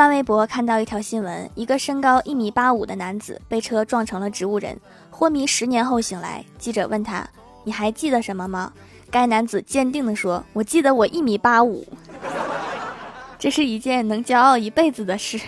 翻微博看到一条新闻，一个身高一米八五的男子被车撞成了植物人，昏迷十年后醒来。记者问他，你还记得什么吗？该男子坚定地说，我记得我一米八五，这是一件能骄傲一辈子的事。